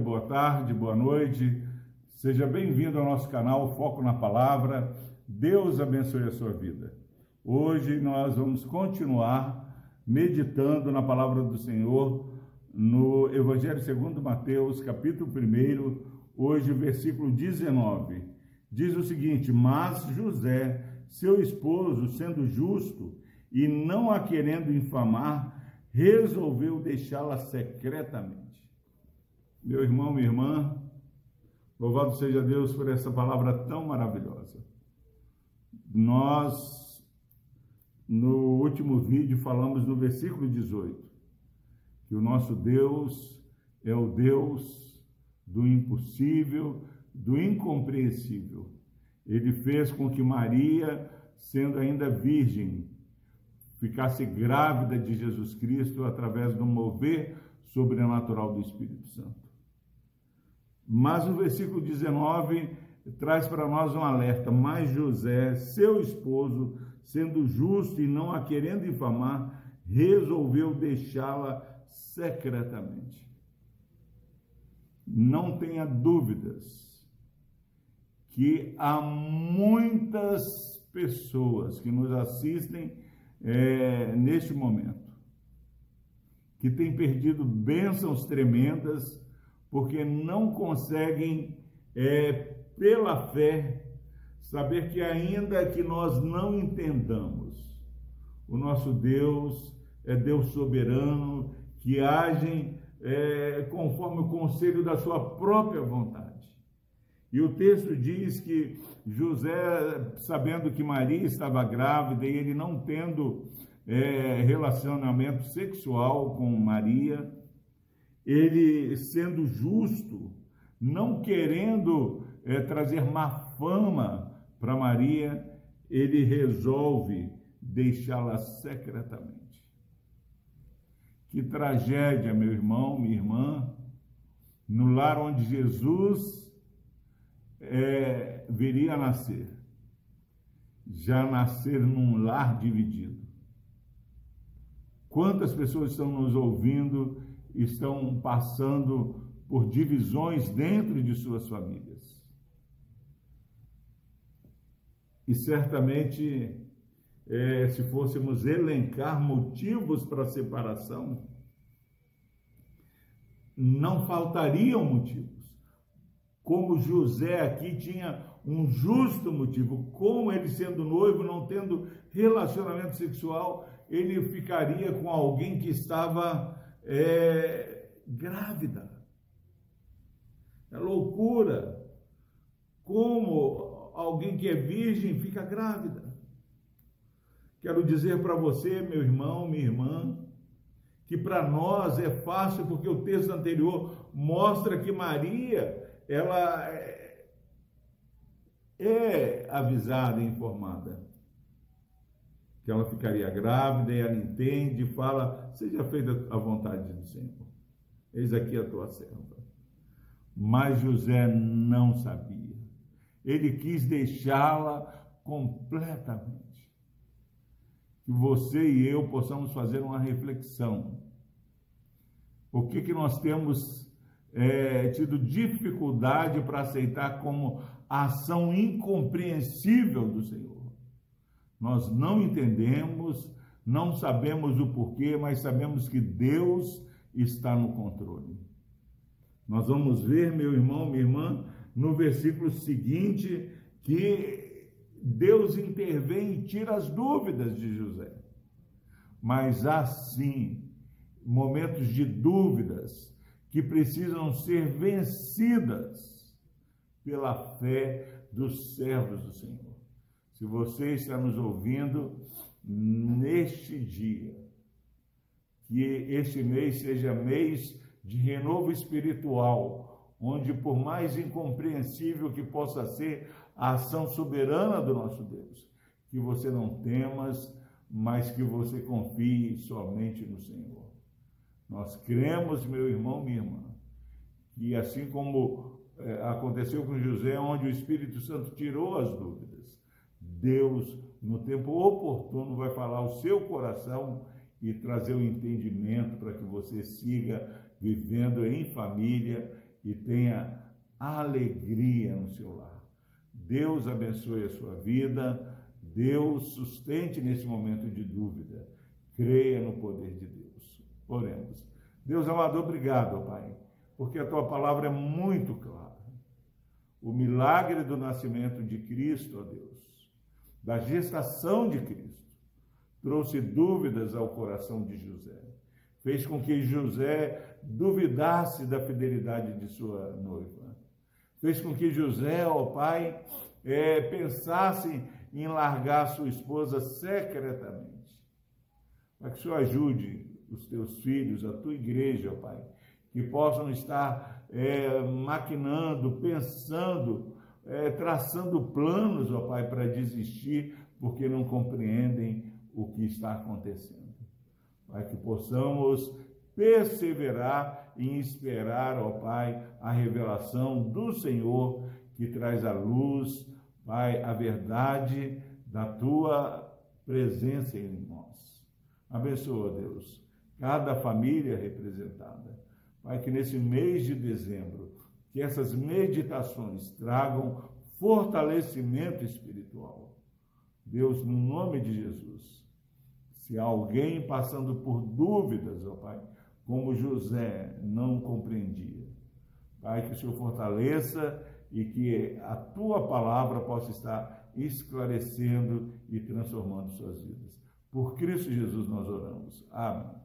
boa tarde, boa noite. Seja bem-vindo ao nosso canal Foco na Palavra. Deus abençoe a sua vida. Hoje nós vamos continuar meditando na palavra do Senhor no Evangelho segundo Mateus, capítulo 1, hoje versículo 19. Diz o seguinte: "Mas José, seu esposo, sendo justo e não a querendo infamar, resolveu deixá-la secretamente." Meu irmão, minha irmã, louvado seja Deus por essa palavra tão maravilhosa. Nós, no último vídeo, falamos no versículo 18, que o nosso Deus é o Deus do impossível, do incompreensível. Ele fez com que Maria, sendo ainda virgem, ficasse grávida de Jesus Cristo através do mover sobrenatural do Espírito Santo. Mas o versículo 19 traz para nós um alerta. Mas José, seu esposo, sendo justo e não a querendo infamar, resolveu deixá-la secretamente. Não tenha dúvidas que há muitas pessoas que nos assistem é, neste momento que têm perdido bênçãos tremendas porque não conseguem, é, pela fé, saber que ainda que nós não entendamos, o nosso Deus é Deus soberano, que age é, conforme o conselho da sua própria vontade. E o texto diz que José, sabendo que Maria estava grávida e ele não tendo é, relacionamento sexual com Maria, ele sendo justo, não querendo é, trazer má fama para Maria, ele resolve deixá-la secretamente. Que tragédia, meu irmão, minha irmã, no lar onde Jesus é, viria a nascer, já nascer num lar dividido. Quantas pessoas estão nos ouvindo estão passando por divisões dentro de suas famílias. E certamente, é, se fôssemos elencar motivos para separação, não faltariam motivos. Como José aqui tinha um justo motivo, como ele sendo noivo, não tendo relacionamento sexual, ele ficaria com alguém que estava é, grávida. É loucura. Como alguém que é virgem fica grávida. Quero dizer para você, meu irmão, minha irmã, que para nós é fácil porque o texto anterior mostra que Maria, ela é, é avisada e informada que ela ficaria grávida e ela entende e fala: Seja feita a vontade do Senhor. Eis aqui a tua serva. Mas José não sabia. Ele quis deixá-la completamente. Que você e eu possamos fazer uma reflexão. O que, que nós temos é, tido dificuldade para aceitar como ação incompreensível do Senhor? Nós não entendemos, não sabemos o porquê, mas sabemos que Deus está no controle. Nós vamos ver, meu irmão, minha irmã, no versículo seguinte, que Deus intervém e tira as dúvidas de José. Mas assim, momentos de dúvidas que precisam ser vencidas pela fé dos servos do Senhor. Se você está nos ouvindo neste dia, que este mês seja mês de renovo espiritual, onde por mais incompreensível que possa ser a ação soberana do nosso Deus, que você não temas, mas que você confie somente no Senhor. Nós cremos, meu irmão, minha irmã, que assim como é, aconteceu com José, onde o Espírito Santo tirou as dúvidas, Deus, no tempo oportuno, vai falar ao seu coração e trazer o um entendimento para que você siga vivendo em família e tenha alegria no seu lar. Deus abençoe a sua vida, Deus sustente nesse momento de dúvida. Creia no poder de Deus. Oremos. Deus amado, obrigado, Pai, porque a tua palavra é muito clara. O milagre do nascimento de Cristo, ó Deus, da gestação de Cristo, trouxe dúvidas ao coração de José. Fez com que José duvidasse da fidelidade de sua noiva. Fez com que José, ó Pai, é, pensasse em largar sua esposa secretamente. Para que o Senhor ajude os teus filhos, a tua igreja, ó Pai, que possam estar é, maquinando, pensando, é, traçando planos, ó Pai, para desistir, porque não compreendem o que está acontecendo. Para que possamos perseverar em esperar, ó Pai, a revelação do Senhor que traz a luz, Pai, a verdade da tua presença em nós. Abençoa, Deus, cada família representada. Pai, que nesse mês de dezembro, que essas meditações tragam fortalecimento espiritual. Deus, no nome de Jesus, se alguém passando por dúvidas, ó Pai, como José não compreendia, Pai, que o Senhor fortaleça e que a tua palavra possa estar esclarecendo e transformando suas vidas. Por Cristo Jesus nós oramos. Amém.